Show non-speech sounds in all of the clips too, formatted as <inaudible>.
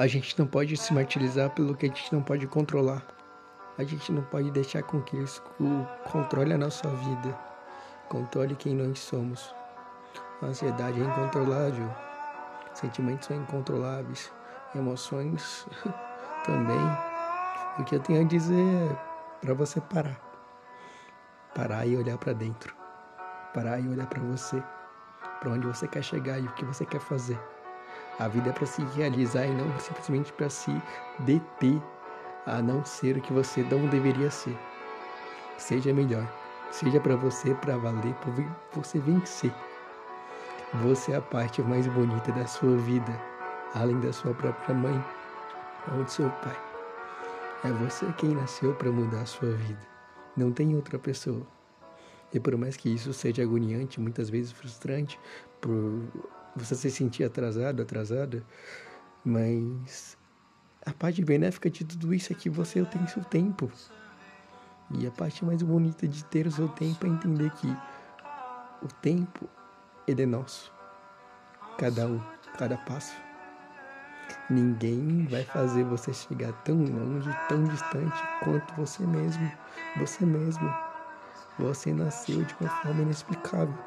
A gente não pode se martirizar pelo que a gente não pode controlar. A gente não pode deixar com que isso controle a nossa vida, controle quem nós somos. A ansiedade é incontrolável, sentimentos são incontroláveis, emoções <laughs> também. O que eu tenho a dizer é para você parar. Parar e olhar para dentro. Parar e olhar para você, para onde você quer chegar e o que você quer fazer. A vida é para se realizar e não simplesmente para se deter a não ser o que você não deveria ser. Seja melhor. Seja para você, para valer, para você vencer. Você é a parte mais bonita da sua vida, além da sua própria mãe ou do seu pai. É você quem nasceu para mudar a sua vida. Não tem outra pessoa. E por mais que isso seja agoniante, muitas vezes frustrante, por você se sentir atrasado, atrasada, mas a parte benéfica de tudo isso é que você tem seu tempo. E a parte mais bonita de ter o seu tempo é entender que o tempo ele é nosso. Cada um, cada passo. Ninguém vai fazer você chegar tão longe, tão distante quanto você mesmo. Você mesmo. Você nasceu de uma forma inexplicável,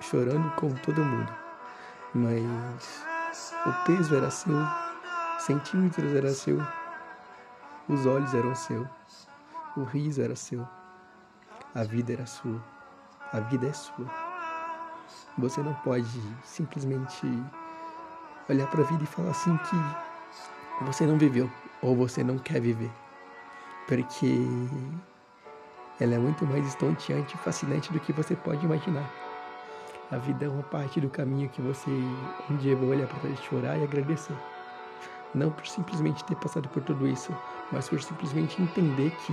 chorando como todo mundo mas o peso era seu, centímetros era seu, os olhos eram seu, o riso era seu, a vida era sua, a vida é sua. Você não pode simplesmente olhar para a vida e falar assim que você não viveu ou você não quer viver, porque ela é muito mais estonteante e fascinante do que você pode imaginar. A vida é uma parte do caminho que você um dia vai olhar para trás chorar e agradecer. Não por simplesmente ter passado por tudo isso, mas por simplesmente entender que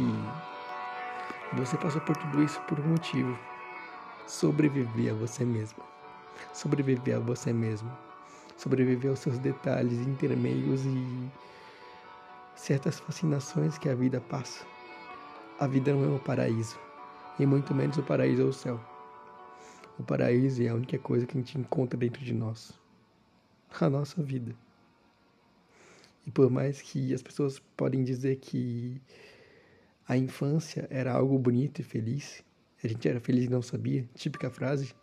você passou por tudo isso por um motivo. Sobreviver a você mesmo. Sobreviver a você mesmo. Sobreviver aos seus detalhes intermeios e certas fascinações que a vida passa. A vida não é um paraíso, e muito menos o paraíso é o céu. O paraíso é a única coisa que a gente encontra dentro de nós. A nossa vida. E por mais que as pessoas podem dizer que a infância era algo bonito e feliz, a gente era feliz e não sabia, típica frase.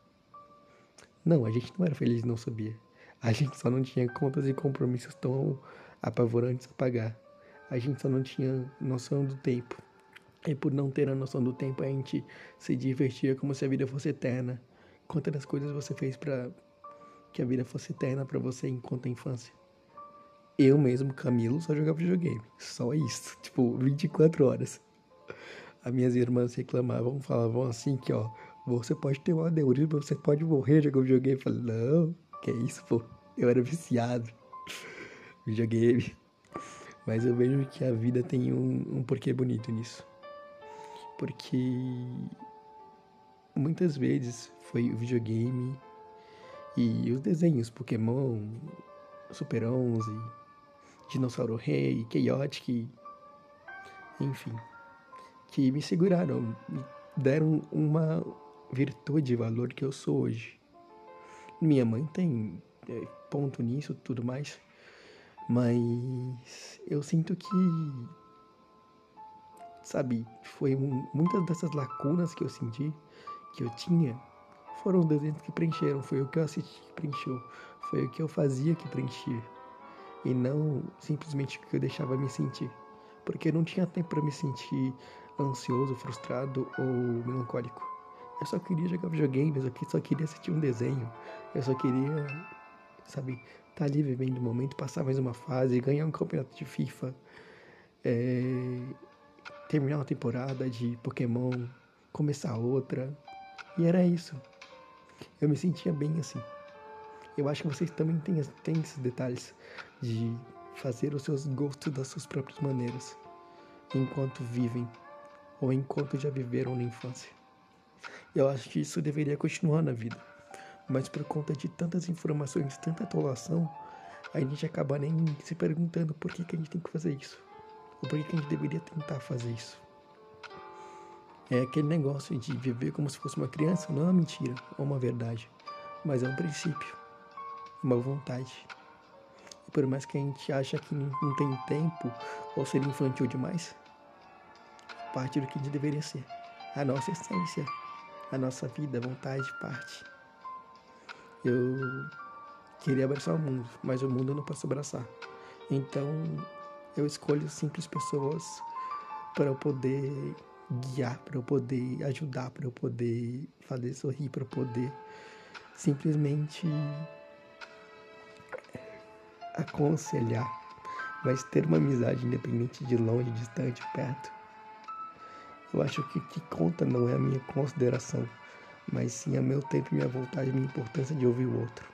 Não, a gente não era feliz e não sabia. A gente só não tinha contas e compromissos tão apavorantes a pagar. A gente só não tinha noção do tempo. E por não ter a noção do tempo, a gente se divertia como se a vida fosse eterna. Quantas coisas você fez para que a vida fosse eterna para você enquanto a infância? Eu mesmo, Camilo, só jogava videogame. Só isso. <laughs> Tipo, 24 horas. As minhas irmãs reclamavam, falavam assim que, ó, você pode ter um aneurisma, você pode morrer jogando videogame. Eu falei, não, que isso, pô. Eu era viciado. <laughs> videogame. Mas eu vejo que a vida tem um, um porquê bonito nisso. Porque muitas vezes foi o videogame e os desenhos Pokémon, Super 11, Dinossauro Rei, Chaotic, enfim, que me seguraram, me deram uma virtude e valor que eu sou hoje. Minha mãe tem é, ponto nisso, tudo mais, mas eu sinto que, sabe, foi um, muitas dessas lacunas que eu senti que eu tinha foram os desenhos que preencheram, foi o que eu assisti que preencheu, foi o que eu fazia que preenchia. E não simplesmente o que eu deixava me sentir, porque não tinha tempo para me sentir ansioso, frustrado ou melancólico. Eu só queria jogar videogame, eu só queria assistir um desenho, eu só queria, sabe, estar tá ali vivendo o momento, passar mais uma fase, ganhar um campeonato de FIFA, é, terminar uma temporada de Pokémon, começar outra, e era isso. Eu me sentia bem assim. Eu acho que vocês também têm, têm esses detalhes de fazer os seus gostos das suas próprias maneiras, enquanto vivem ou enquanto já viveram na infância. Eu acho que isso deveria continuar na vida, mas por conta de tantas informações, tanta atolação, a gente acaba nem se perguntando por que, que a gente tem que fazer isso, ou por que, que a gente deveria tentar fazer isso. É aquele negócio de viver como se fosse uma criança, não é uma mentira, é uma verdade, mas é um princípio, uma vontade. E por mais que a gente ache que não tem tempo ou ser infantil demais, parte do que a gente deveria ser. A nossa essência, a nossa vida, vontade, parte. Eu queria abraçar o mundo, mas o mundo eu não posso abraçar. Então eu escolho simples pessoas para eu poder guiar, para eu poder ajudar, para eu poder fazer sorrir, para eu poder simplesmente aconselhar, mas ter uma amizade independente de longe, distante, perto. Eu acho que o que conta não é a minha consideração, mas sim a meu tempo, minha vontade, minha importância de ouvir o outro.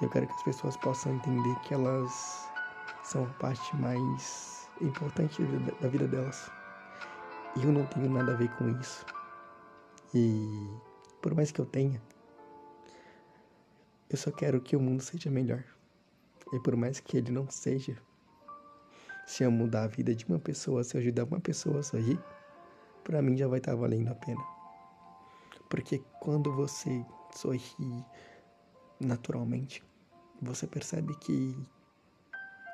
Eu quero que as pessoas possam entender que elas são a parte mais importante da vida delas. Eu não tenho nada a ver com isso. E por mais que eu tenha, eu só quero que o mundo seja melhor. E por mais que ele não seja, se eu mudar a vida de uma pessoa, se eu ajudar uma pessoa a sorrir, para mim já vai estar tá valendo a pena. Porque quando você sorri naturalmente, você percebe que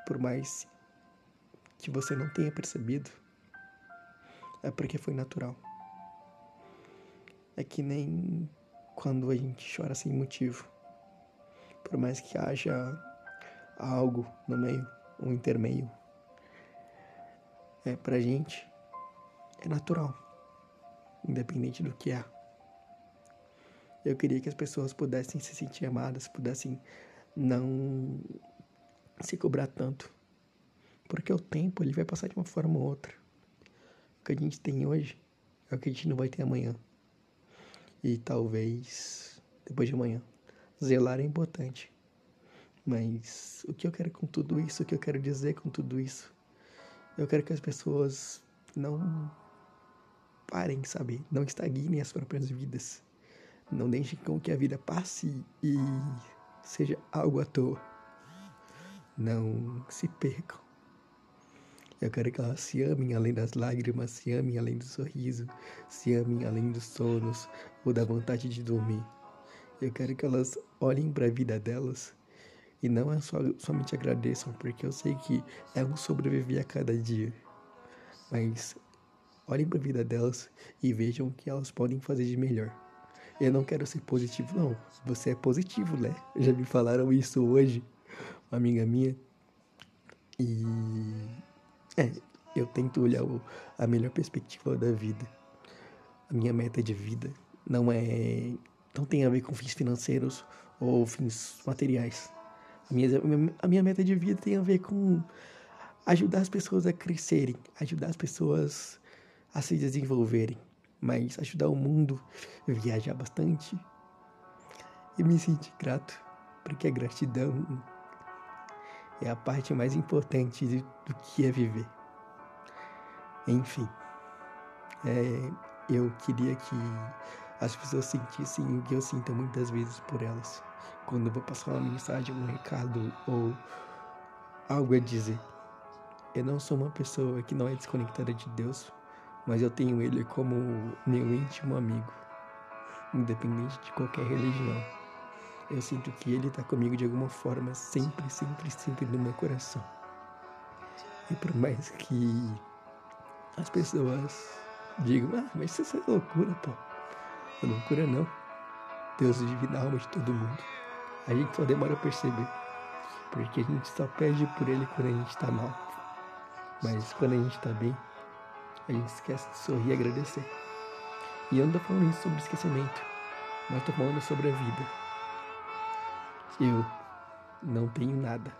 por mais que você não tenha percebido, é porque foi natural. É que nem quando a gente chora sem motivo. Por mais que haja algo no meio, um intermeio, é pra gente é natural, independente do que é. Eu queria que as pessoas pudessem se sentir amadas, pudessem não se cobrar tanto, porque o tempo ele vai passar de uma forma ou outra. O que a gente tem hoje é o que a gente não vai ter amanhã. E talvez depois de amanhã. Zelar é importante. Mas o que eu quero com tudo isso, o que eu quero dizer com tudo isso, eu quero que as pessoas não parem, sabe? Não estagnem as próprias vidas. Não deixem com que a vida passe e seja algo à toa. Não se percam. Eu quero que elas se amem além das lágrimas, se amem além do sorriso, se amem além dos sonos ou da vontade de dormir. Eu quero que elas olhem para a vida delas e não é só, somente agradeçam, porque eu sei que é um sobreviver a cada dia. Mas olhem para a vida delas e vejam o que elas podem fazer de melhor. Eu não quero ser positivo, não. Você é positivo, né? Já me falaram isso hoje, uma amiga minha. E. É, eu tento olhar o, a melhor perspectiva da vida. A minha meta de vida não é. Não tem a ver com fins financeiros ou fins materiais. A minha, a minha meta de vida tem a ver com ajudar as pessoas a crescerem, ajudar as pessoas a se desenvolverem, mas ajudar o mundo viajar bastante e me sentir grato, porque a gratidão é a parte mais importante do que é viver. Enfim, é, eu queria que as pessoas sentissem o que eu sinto muitas vezes por elas quando eu vou passar uma mensagem, um recado ou algo a dizer. Eu não sou uma pessoa que não é desconectada de Deus, mas eu tenho Ele como meu íntimo amigo, independente de qualquer religião. Eu sinto que Ele está comigo de alguma forma, sempre, sempre, sempre no meu coração. E por mais que as pessoas digam, ah, mas isso é loucura, pô. É loucura não. Deus divina a alma de todo mundo a gente só demora a perceber. Porque a gente só pede por ele quando a gente está mal. Mas quando a gente está bem, a gente esquece de sorrir e agradecer. E eu não tô falando isso sobre esquecimento, mas tô falando sobre a vida. Eu não tenho nada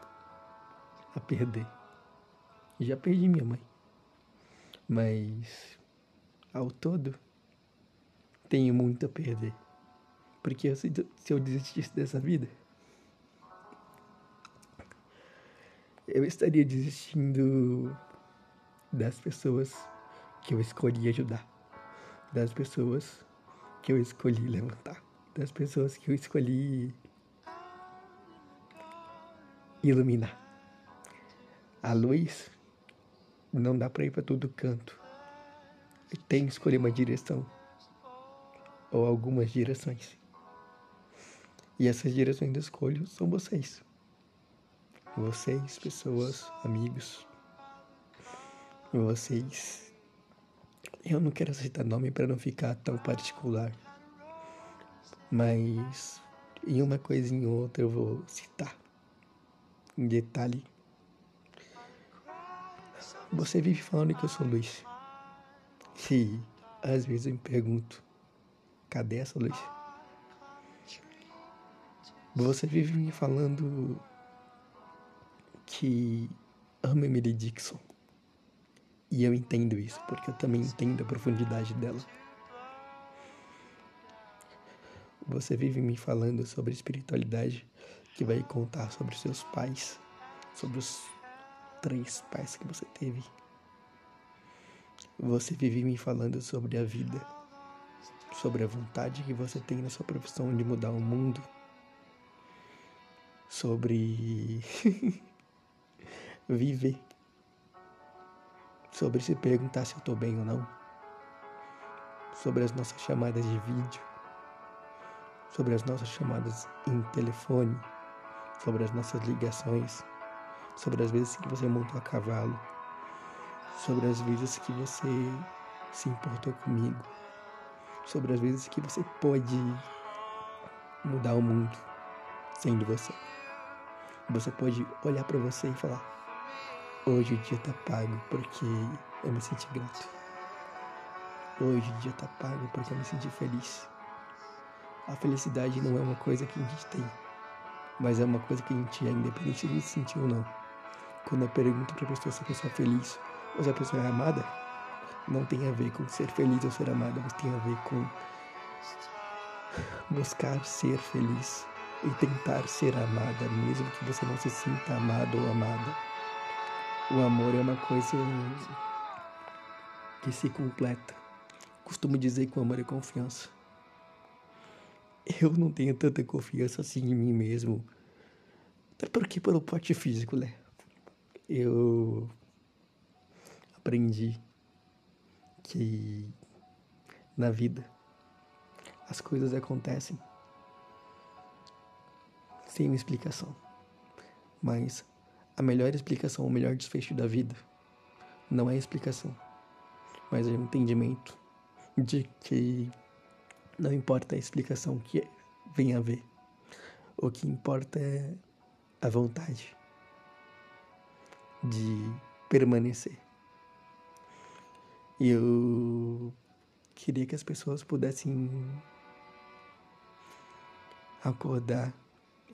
a perder. Já perdi minha mãe. Mas ao todo tenho muito a perder. Porque se, eu desistisse dessa vida, eu estaria desistindo das pessoas que eu escolhi ajudar, das pessoas que eu escolhi levantar, das pessoas que eu escolhi iluminar. A luz não dá para ir para todo canto. Tem que escolher uma direção ou algumas direções. E essas direções de escolha são vocês. vocês, pessoas, amigos, vocês. Eu não quero citar nome para não ficar tão particular, mas em uma coisa em outra eu vou citar. Em detalhe. Você vive falando que eu sou Luiz. E às vezes eu me pergunto, cadê essa luz? Você vive me falando que ama Emily Dixon. E eu entendo isso, porque eu também entendo a profundidade dela. Você vive me falando sobre espiritualidade, que vai contar sobre seus pais, sobre os três pais que você teve. Você vive me falando sobre a vida, sobre a vontade que você tem na sua profissão de mudar o mundo, sobre <laughs> viver, sobre se perguntar se eu estou bem ou não, sobre as nossas chamadas de vídeo, sobre as nossas chamadas em telefone, sobre as nossas ligações, sobre as vezes que você montou a cavalo, sobre as vezes que você se importou comigo, sobre as vezes que você pode mudar o mundo sendo você. Você pode olhar para você e falar: Hoje o dia tá pago porque eu me senti grato. Hoje o dia tá pago porque eu me senti feliz. A felicidade não é uma coisa que a gente tem, mas é uma coisa que a gente é, independente de se sentir ou não. Quando eu pergunto pra pessoa se a pessoa é feliz ou se a pessoa é amada, não tem a ver com ser feliz ou ser amada, mas tem a ver com buscar ser feliz e tentar ser amada, mesmo que você não se sinta amado ou amada. O amor é uma coisa que se completa. Costumo dizer que o amor é confiança. Eu não tenho tanta confiança assim em mim mesmo. Até porque pelo porte físico, né? Eu aprendi que na vida as coisas acontecem sem uma explicação. Mas a melhor explicação, o melhor desfecho da vida não é explicação, mas é o entendimento de que não importa a explicação que venha a ver, o que importa é a vontade de permanecer. E eu queria que as pessoas pudessem acordar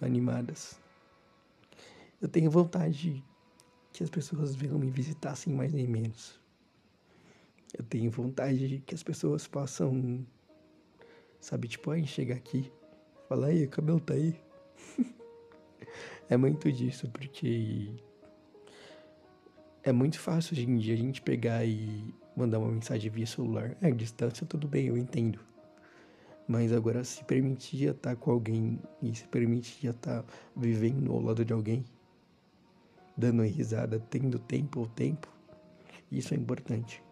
animadas eu tenho vontade que as pessoas venham me visitar sem mais nem menos. Eu tenho vontade que as pessoas possam, sabe, tipo, aí chegar aqui, falar, aí, o cabelo tá aí. <laughs> é muito disso, porque é muito fácil hoje em dia a gente pegar e mandar uma mensagem via celular. É, distância tudo bem, eu entendo. Mas agora se permitir estar com alguém e se permitir estar vivendo ao lado de alguém, dando risada, tendo tempo ao tempo, isso é importante.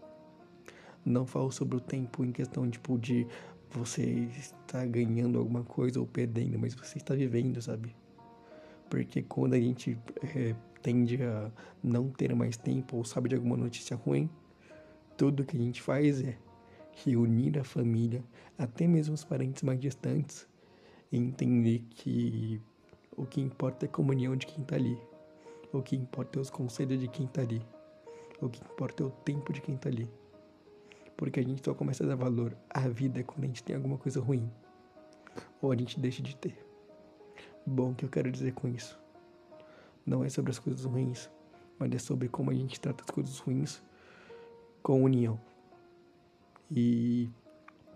Não falo sobre o tempo em questão tipo de você estar ganhando alguma coisa ou perdendo, mas você está vivendo, sabe? Porque quando a gente é, tende a não ter mais tempo ou sabe de alguma notícia ruim, tudo que a gente faz é reunir a família, até mesmo os parentes mais distantes, e entender que o que importa é a comunhão de quem está ali. O que importa é os conselhos de quem está ali. O que importa é o tempo de quem está ali. Porque a gente só começa a dar valor à vida quando a gente tem alguma coisa ruim. Ou a gente deixa de ter. Bom, o que eu quero dizer com isso? Não é sobre as coisas ruins, mas é sobre como a gente trata as coisas ruins com união. E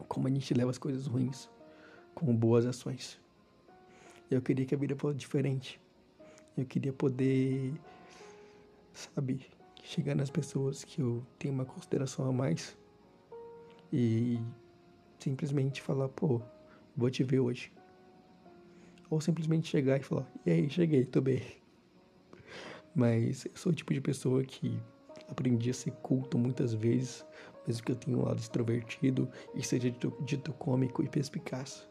como a gente leva as coisas ruins com boas ações. Eu queria que a vida fosse diferente. Eu queria poder, sabe, chegar nas pessoas que eu tenho uma consideração a mais e simplesmente falar, pô, vou te ver hoje. Ou simplesmente chegar e falar, e aí, cheguei, tô bem. Mas eu sou o tipo de pessoa que aprendi a ser culto muitas vezes, mesmo que eu tenha um lado extrovertido e seja dito, dito cômico e perspicaz.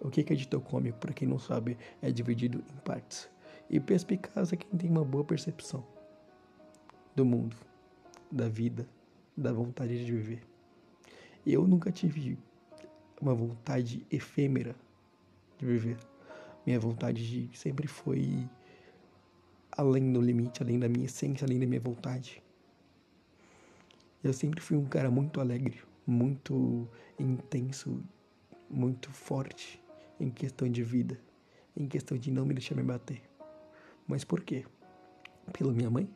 O que é dito cômico, para quem não sabe, é dividido em partes. E perspicaz é quem tem uma boa percepção do mundo, da vida, da vontade de viver. Eu nunca tive uma vontade efêmera de viver. Minha vontade de, sempre foi além do limite, além da minha essência, além da minha vontade. Eu sempre fui um cara muito alegre, muito intenso, muito forte em questão de vida, em questão de não me deixar me bater. Mas por quê? Pela minha mãe?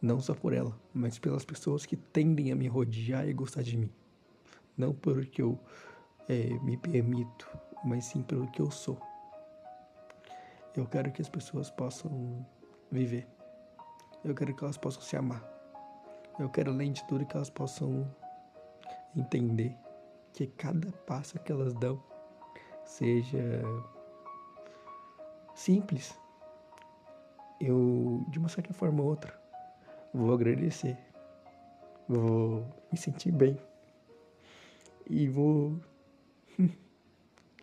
Não só por ela, mas pelas pessoas que tendem a me rodear e gostar de mim. Não porque eu é, me permito, mas sim pelo que eu sou. Eu quero que as pessoas possam viver. Eu quero que elas possam se amar. Eu quero, além de tudo, que elas possam entender que cada passo que elas dão seja simples. Eu, de uma certa forma ou outra, vou agradecer, vou me sentir bem e vou <laughs>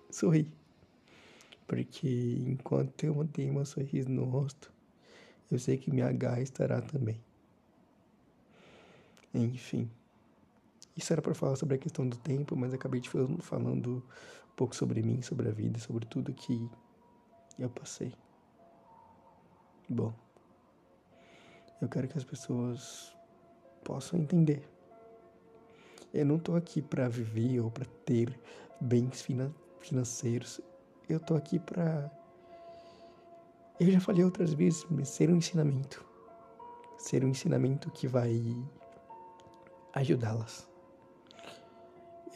sorrir. Porque enquanto eu mantenho meu sorriso no rosto, eu sei que minha garra estará também. Enfim. Isso era para falar sobre a questão do tempo, mas acabei de falando, falando um pouco sobre mim, sobre a vida, sobre tudo que eu passei. Bom, eu quero que as pessoas possam entender. Eu não tô aqui para viver ou para ter bens financeiros. Eu tô aqui para eu já falei outras vezes, mas ser um ensinamento. Ser um ensinamento que vai ajudá-las.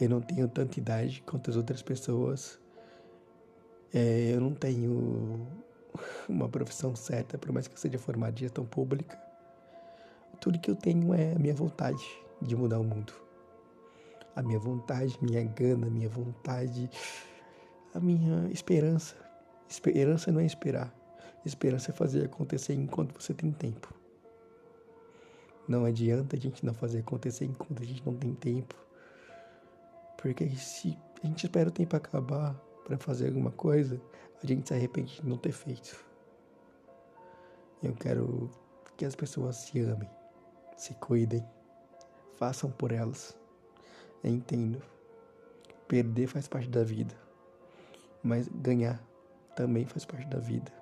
Eu não tenho tanta idade quanto as outras pessoas. É, eu não tenho <laughs> uma profissão certa, por mais que eu seja formado em gestão pública. Tudo que eu tenho é a minha vontade de mudar o mundo. A minha vontade, minha gana, minha vontade, a minha esperança. Esperança não é esperar. Esperança é fazer acontecer enquanto você tem tempo. Não adianta a gente não fazer acontecer enquanto a gente não tem tempo. Porque se a gente espera o tempo acabar para fazer alguma coisa, a gente se arrepende de não ter feito. Eu quero que as pessoas se amem, se cuidem, façam por elas. Entendo. Perder faz parte da vida, mas ganhar também faz parte da vida.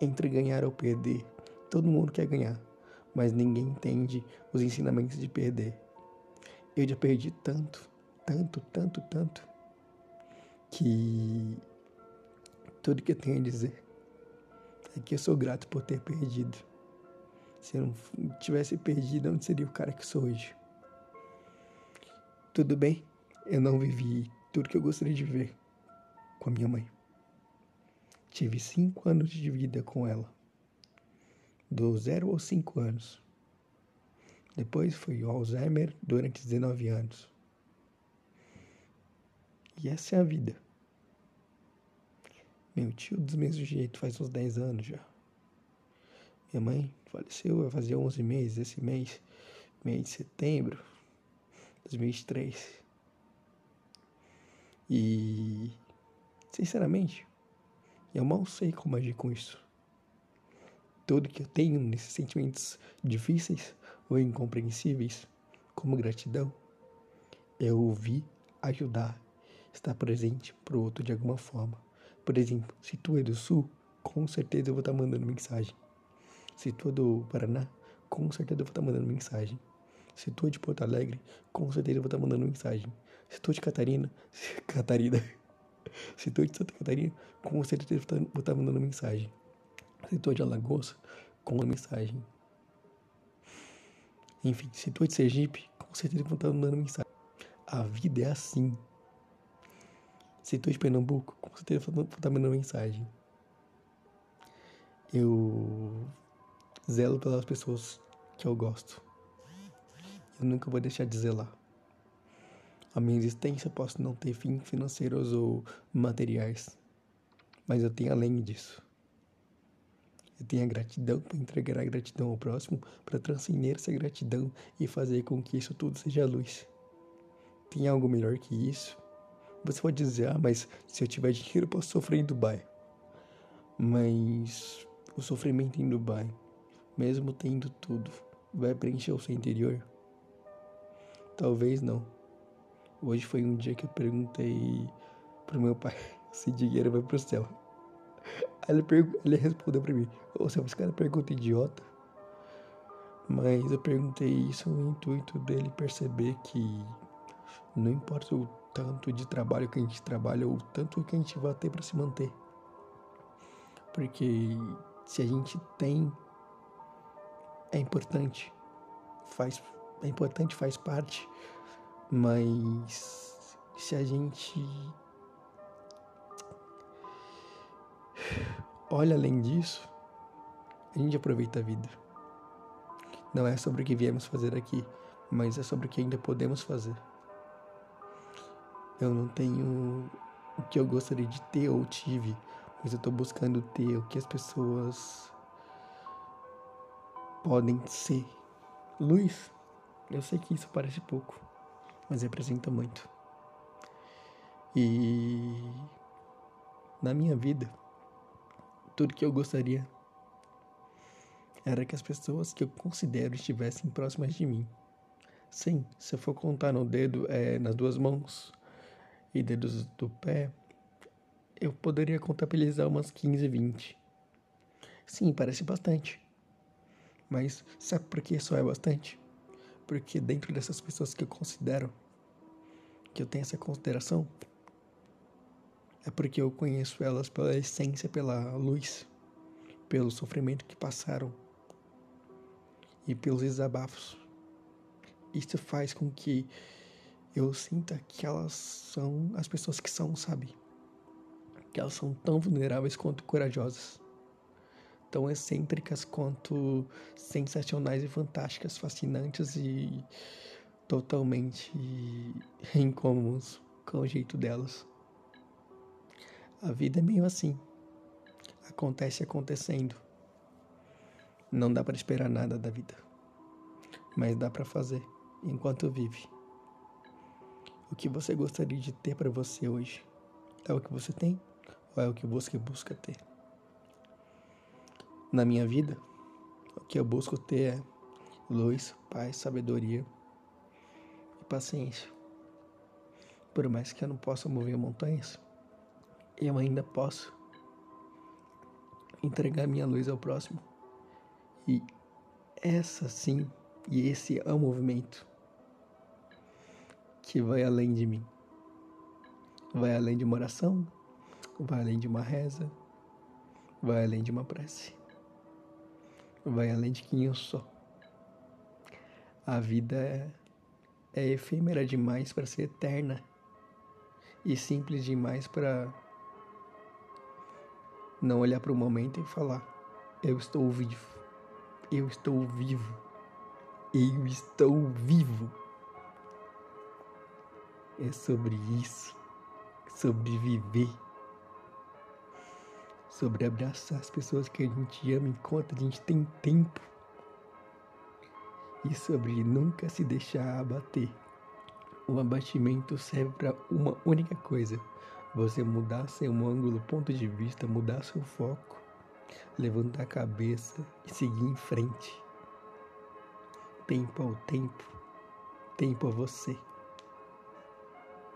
Entre ganhar ou perder, todo mundo quer ganhar mas ninguém entende os ensinamentos de perder. Eu já perdi tanto, tanto, tanto, tanto, que tudo que eu tenho a dizer é que eu sou grato por ter perdido. Se eu não tivesse perdido, eu não seria o cara que sou hoje. Tudo bem, eu não vivi tudo que eu gostaria de viver com a minha mãe. Tive cinco anos de vida com ela do 0 aos 5 anos. Depois foi o Alzheimer durante 19 anos. E essa é a vida. Meu tio, dos mesmos jeito, faz uns 10 anos já. Minha mãe faleceu, vai fazer 11 meses esse mês, mês de setembro de 2003. E, sinceramente, eu mal sei como agir com isso tudo que eu tenho nesses sentimentos difíceis ou incompreensíveis, como gratidão, é ouvir, ajudar, estar presente para o outro de alguma forma. Por exemplo, se tu é do Sul, com certeza eu vou estar mandando mensagem. Se tu é do Paraná, com certeza eu vou estar mandando mensagem. Se tu é de Porto Alegre, com certeza eu vou estar mandando mensagem. Se tu é de Catarina, <laughs> Catarina. Se tu é de Santa Catarina, com certeza eu vou estar mandando mensagem escritor de Alagoas com uma mensagem. Enfim, se tu é de Sergipe, com certeza vão estar mandando mensagem. A vida é assim. Se tu é de Pernambuco, com certeza vão estar mandando mensagem. Eu zelo pelas pessoas que eu gosto. Eu nunca vou deixar de zelar. A minha existência posso não ter fins financeiros ou materiais, mas eu tenho além disso. Eu tenho a gratidão para entregar a gratidão ao próximo, para transcender essa gratidão e fazer com que isso tudo seja luz. Tem algo melhor que isso? Você pode dizer, ah, mas se eu tiver dinheiro eu posso sofrer em Dubai. Mas o sofrimento em Dubai, mesmo tendo tudo, vai preencher o seu interior? Talvez não. Hoje foi um dia que eu perguntei pro meu pai <laughs> se dinheiro vai pro céu. Aí ele, ele respondeu pra mim: Ô, você esse cara pergunta idiota. Mas eu perguntei isso no intuito dele perceber que não importa o tanto de trabalho que a gente trabalha ou o tanto que a gente vai ter para se manter. Porque se a gente tem é importante, faz é importante, faz parte, mas se a gente olha além disso, a gente aproveita a vida. Não é sobre o que viemos fazer aqui, mas é sobre o que ainda podemos fazer. Eu não tenho o que eu gostaria de ter ou tive, mas eu estou buscando ter o que as pessoas podem ser. Luz, eu sei que isso parece pouco, mas representa muito. E na minha vida, tudo que eu gostaria era que as pessoas que eu considero estivessem próximas de mim. Sim, se eu for contar no dedo, é, nas duas mãos e dedos do pé, eu poderia contabilizar umas 15, 20. Sim, parece bastante. Mas sabe por que só é bastante? Porque dentro dessas pessoas que eu considero, que eu tenho essa consideração, é porque eu conheço elas pela essência, pela luz, pelo sofrimento que passaram e pelos desabafos. Isso faz com que eu sinta que elas são as pessoas que são, sabe? Que elas são tão vulneráveis quanto corajosas, tão excêntricas quanto sensacionais e fantásticas, fascinantes e totalmente incômodos com o jeito delas. A vida é meio assim. Acontece acontecendo. Não dá para esperar nada da vida, mas dá para fazer enquanto vive. O que você gostaria de ter para você hoje? É o que você tem ou é o que você busca ter? Na minha vida, o que eu busco ter é luz, paz, sabedoria e paciência. Por mais que eu não possa mover montanhas, eu ainda posso entregar minha luz ao próximo. E essa sim, e esse é o movimento que vai além de mim. Vai além de uma oração, vai além de uma reza, vai além de uma prece, vai além de quem eu sou. A vida é, é efêmera demais para ser eterna. E simples demais para não olhar para o momento e falar: Eu estou vivo, eu estou vivo, eu estou vivo. É sobre isso, sobre viver, sobre abraçar as pessoas que a gente ama enquanto a gente tem tempo e sobre nunca se deixar abater. O abatimento serve para uma única coisa: você mudar seu ângulo, ponto de vista, mudar seu foco, levantar a cabeça e seguir em frente. Tempo ao tempo, tempo a você.